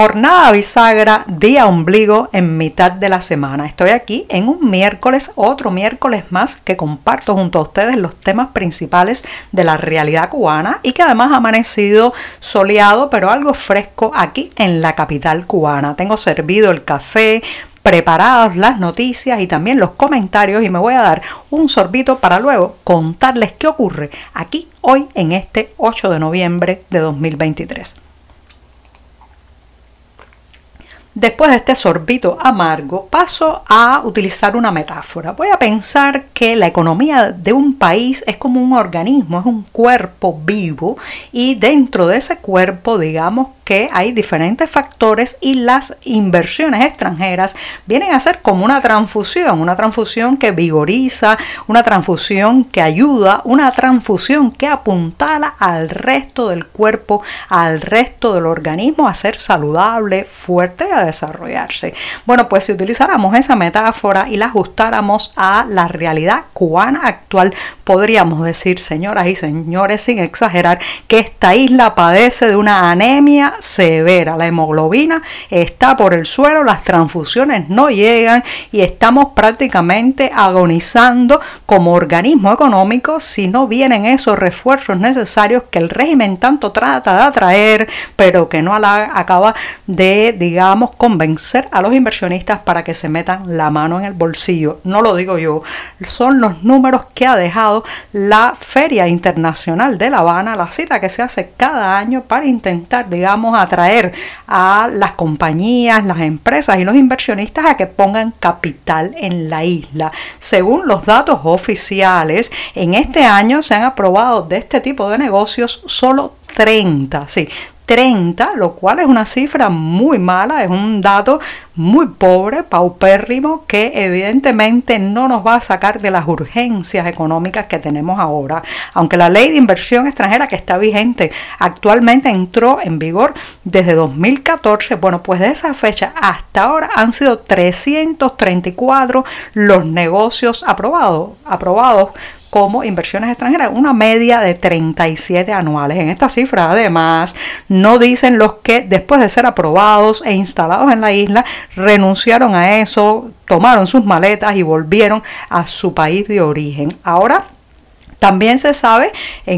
Jornada bisagra, día ombligo en mitad de la semana. Estoy aquí en un miércoles, otro miércoles más que comparto junto a ustedes los temas principales de la realidad cubana y que además ha amanecido soleado pero algo fresco aquí en la capital cubana. Tengo servido el café, preparadas las noticias y también los comentarios y me voy a dar un sorbito para luego contarles qué ocurre aquí hoy en este 8 de noviembre de 2023. Después de este sorbito amargo, paso a utilizar una metáfora. Voy a pensar que la economía de un país es como un organismo, es un cuerpo vivo y dentro de ese cuerpo, digamos que hay diferentes factores y las inversiones extranjeras vienen a ser como una transfusión, una transfusión que vigoriza, una transfusión que ayuda, una transfusión que apuntala al resto del cuerpo, al resto del organismo a ser saludable, fuerte y a desarrollarse. Bueno, pues si utilizáramos esa metáfora y la ajustáramos a la realidad cubana actual, podríamos decir, señoras y señores, sin exagerar, que esta isla padece de una anemia severa. La hemoglobina está por el suelo, las transfusiones no llegan y estamos prácticamente agonizando como organismo económico si no vienen esos refuerzos necesarios que el régimen tanto trata de atraer, pero que no acaba de, digamos, convencer a los inversionistas para que se metan la mano en el bolsillo. No lo digo yo, son los números que ha dejado la Feria Internacional de La Habana, la cita que se hace cada año para intentar, digamos, atraer a las compañías, las empresas y los inversionistas a que pongan capital en la isla. Según los datos oficiales, en este año se han aprobado de este tipo de negocios solo 30, sí, 30, lo cual es una cifra muy mala, es un dato muy pobre, paupérrimo, que evidentemente no nos va a sacar de las urgencias económicas que tenemos ahora. Aunque la ley de inversión extranjera que está vigente actualmente entró en vigor desde 2014, bueno, pues de esa fecha hasta ahora han sido 334 los negocios aprobados, aprobados como inversiones extranjeras, una media de 37 anuales. En esta cifra, además, no dicen los que después de ser aprobados e instalados en la isla, renunciaron a eso, tomaron sus maletas y volvieron a su país de origen. Ahora también se sabe,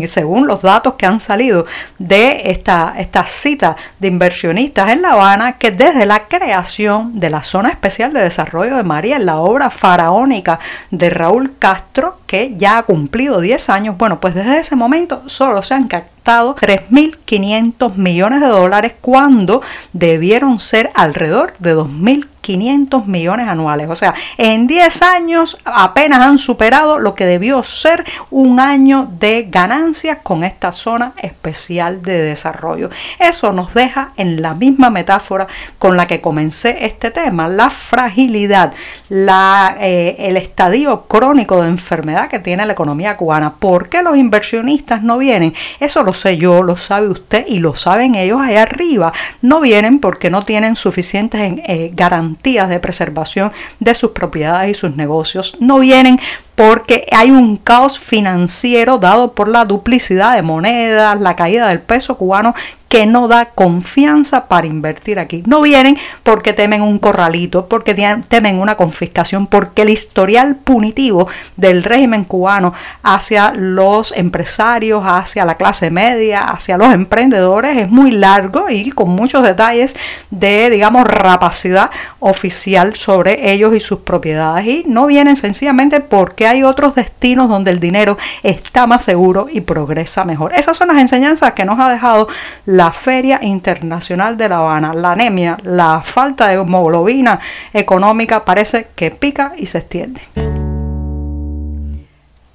según los datos que han salido de esta, esta cita de inversionistas en La Habana, que desde la creación de la Zona Especial de Desarrollo de María, en la obra faraónica de Raúl Castro, que ya ha cumplido 10 años, bueno, pues desde ese momento solo se han captado 3.500 millones de dólares cuando debieron ser alrededor de 2.000 500 millones anuales. O sea, en 10 años apenas han superado lo que debió ser un año de ganancias con esta zona especial de desarrollo. Eso nos deja en la misma metáfora con la que comencé este tema, la fragilidad, la, eh, el estadio crónico de enfermedad que tiene la economía cubana. ¿Por qué los inversionistas no vienen? Eso lo sé yo, lo sabe usted y lo saben ellos allá arriba. No vienen porque no tienen suficientes eh, garantías de preservación de sus propiedades y sus negocios. No vienen porque hay un caos financiero dado por la duplicidad de monedas, la caída del peso cubano que no da confianza para invertir aquí. No vienen porque temen un corralito, porque temen una confiscación, porque el historial punitivo del régimen cubano hacia los empresarios, hacia la clase media, hacia los emprendedores es muy largo y con muchos detalles de, digamos, rapacidad oficial sobre ellos y sus propiedades. Y no vienen sencillamente porque hay otros destinos donde el dinero está más seguro y progresa mejor. Esas son las enseñanzas que nos ha dejado la Feria Internacional de La Habana. La anemia, la falta de hemoglobina económica parece que pica y se extiende.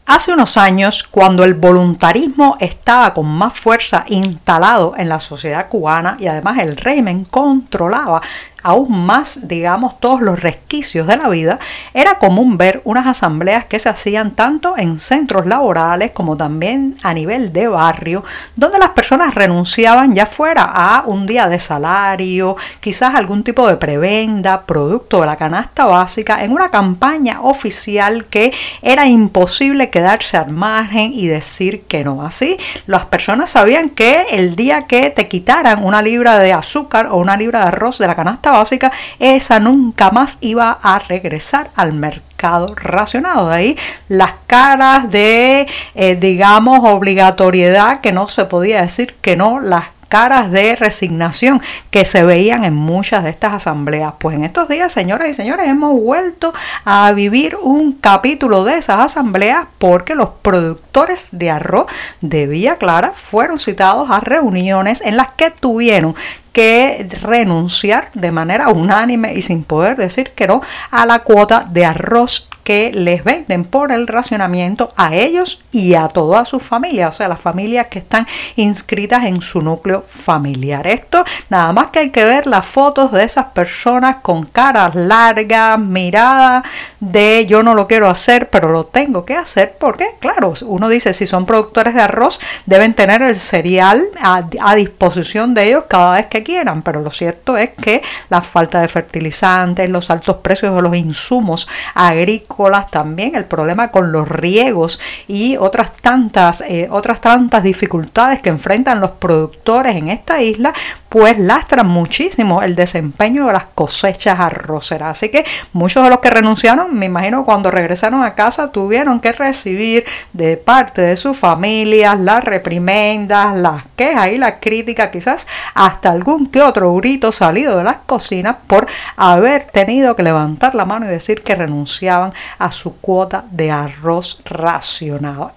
Hace unos años, cuando el voluntarismo estaba con más fuerza instalado en la sociedad cubana y además el régimen controlaba aún más, digamos, todos los resquicios de la vida, era común ver unas asambleas que se hacían tanto en centros laborales como también a nivel de barrio, donde las personas renunciaban ya fuera a un día de salario, quizás algún tipo de prebenda, producto de la canasta básica, en una campaña oficial que era imposible quedarse al margen y decir que no. Así, las personas sabían que el día que te quitaran una libra de azúcar o una libra de arroz de la canasta básica, esa nunca más iba a regresar al mercado racionado. De ahí las caras de, eh, digamos, obligatoriedad que no se podía decir que no, las caras de resignación que se veían en muchas de estas asambleas. Pues en estos días, señoras y señores, hemos vuelto a vivir un capítulo de esas asambleas porque los productores de arroz de Villa Clara fueron citados a reuniones en las que tuvieron que renunciar de manera unánime y sin poder decir que no a la cuota de arroz que les venden por el racionamiento a ellos y a toda su familia, o sea, las familias que están inscritas en su núcleo familiar. Esto nada más que hay que ver las fotos de esas personas con caras largas, miradas de yo no lo quiero hacer, pero lo tengo que hacer porque, claro, uno dice si son productores de arroz deben tener el cereal a, a disposición de ellos cada vez que quieran, pero lo cierto es que la falta de fertilizantes, los altos precios de los insumos agrícolas, también, el problema con los riegos y otras tantas, eh, otras tantas dificultades que enfrentan los productores en esta isla, pues lastran muchísimo el desempeño de las cosechas arroceras. Así que muchos de los que renunciaron, me imagino cuando regresaron a casa, tuvieron que recibir de parte de sus familias las reprimendas, las quejas y las críticas, quizás hasta algún que otro grito salido de las cocinas por haber tenido que levantar la mano y decir que renunciaban a su cuota de arroz racionado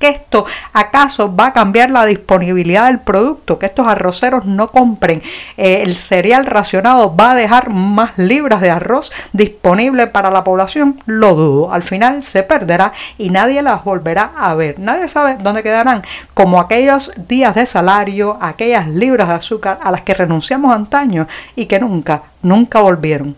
que esto acaso va a cambiar la disponibilidad del producto, que estos arroceros no compren eh, el cereal racionado, va a dejar más libras de arroz disponible para la población, lo dudo. Al final se perderá y nadie las volverá a ver. Nadie sabe dónde quedarán, como aquellos días de salario, aquellas libras de azúcar a las que renunciamos antaño y que nunca, nunca volvieron.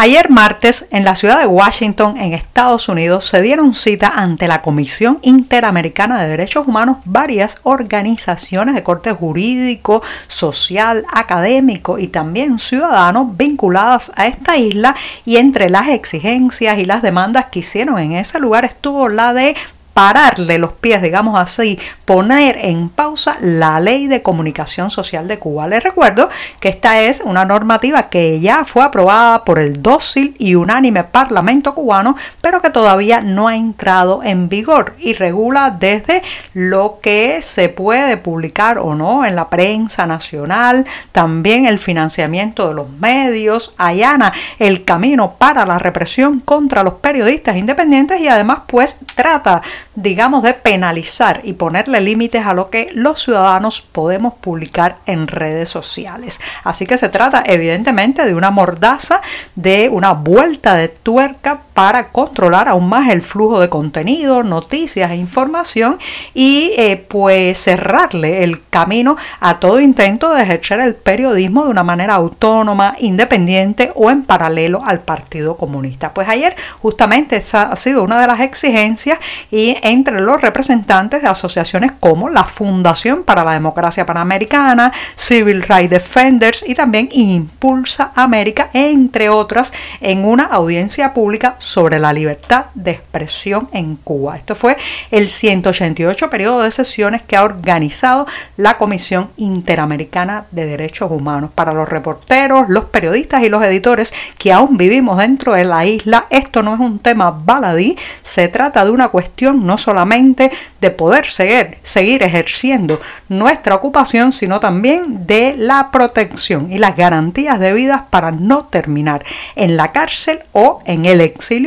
Ayer martes, en la ciudad de Washington, en Estados Unidos, se dieron cita ante la Comisión Interamericana de Derechos Humanos varias organizaciones de corte jurídico, social, académico y también ciudadanos vinculadas a esta isla. Y entre las exigencias y las demandas que hicieron en ese lugar estuvo la de pararle los pies, digamos así, poner en pausa la ley de comunicación social de Cuba. Les recuerdo que esta es una normativa que ya fue aprobada por el dócil y unánime Parlamento cubano, pero que todavía no ha entrado en vigor y regula desde lo que se puede publicar o no en la prensa nacional, también el financiamiento de los medios, allana el camino para la represión contra los periodistas independientes y además pues trata digamos, de penalizar y ponerle límites a lo que los ciudadanos podemos publicar en redes sociales. Así que se trata evidentemente de una mordaza, de una vuelta de tuerca para controlar aún más el flujo de contenido, noticias e información y eh, pues cerrarle el camino a todo intento de ejercer el periodismo de una manera autónoma, independiente o en paralelo al Partido Comunista. Pues ayer justamente esa ha sido una de las exigencias y entre los representantes de asociaciones como la Fundación para la Democracia Panamericana, Civil Rights Defenders y también Impulsa América, entre otras, en una audiencia pública sobre la libertad de expresión en Cuba. Esto fue el 188 periodo de sesiones que ha organizado la Comisión Interamericana de Derechos Humanos. Para los reporteros, los periodistas y los editores que aún vivimos dentro de la isla, esto no es un tema baladí, se trata de una cuestión no solamente de poder seguir, seguir ejerciendo nuestra ocupación, sino también de la protección y las garantías debidas para no terminar en la cárcel o en el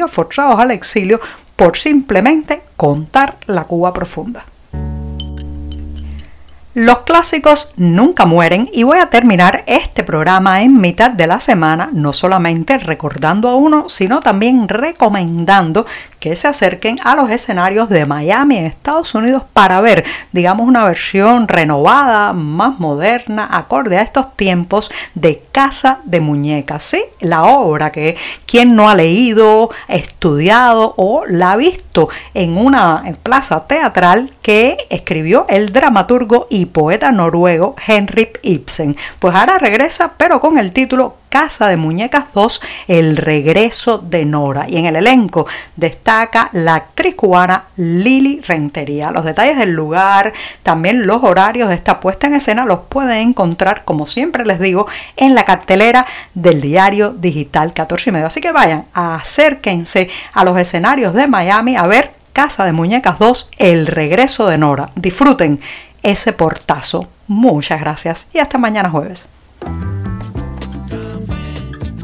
forzados al exilio, por simplemente contar la Cuba profunda. Los clásicos nunca mueren y voy a terminar este programa en mitad de la semana no solamente recordando a uno, sino también recomendando que se acerquen a los escenarios de Miami en Estados Unidos para ver, digamos, una versión renovada, más moderna, acorde a estos tiempos de Casa de Muñecas. ¿sí? La obra que quien no ha leído, estudiado o la ha visto en una plaza teatral que escribió el dramaturgo y poeta noruego Henrik Ibsen. Pues ahora regresa, pero con el título Casa de Muñecas 2, El regreso de Nora. Y en el elenco destaca la actriz cubana Lili Rentería. Los detalles del lugar, también los horarios de esta puesta en escena los pueden encontrar, como siempre les digo, en la cartelera del diario digital 14 y medio. Así que vayan, acérquense a los escenarios de Miami a ver Casa de Muñecas 2, El regreso de Nora. Disfruten ese portazo. Muchas gracias y hasta mañana jueves.